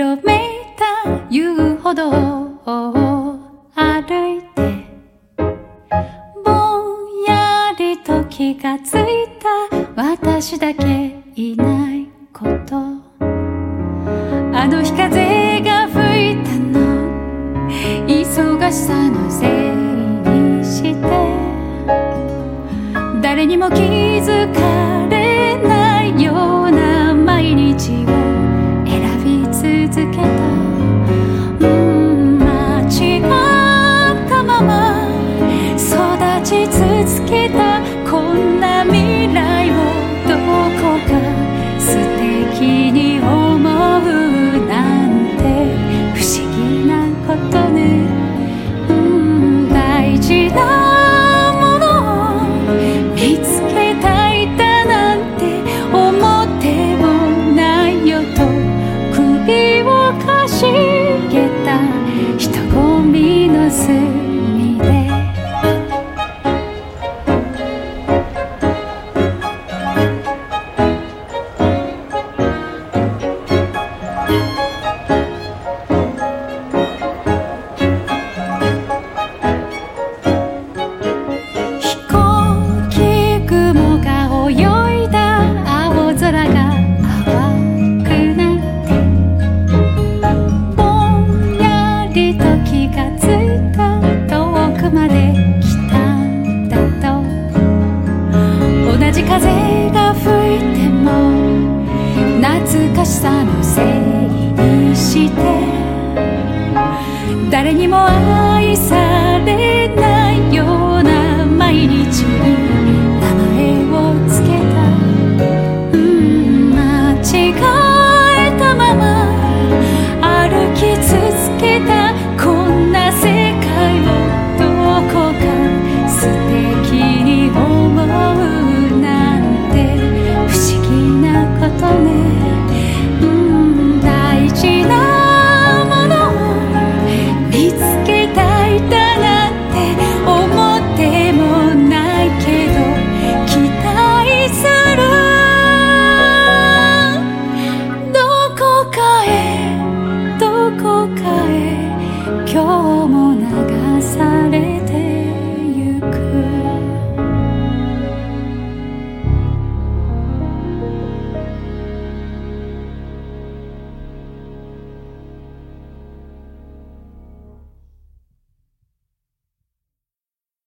ろめいた遊歩道を歩いてぼんやりと気がついた私だけいないこと。あの日風が吹いたの。忙しさのせいにして誰にも気づか hace まで来たんだと。同じ風が吹いても懐かしさのせいにして誰にも愛され 나사렛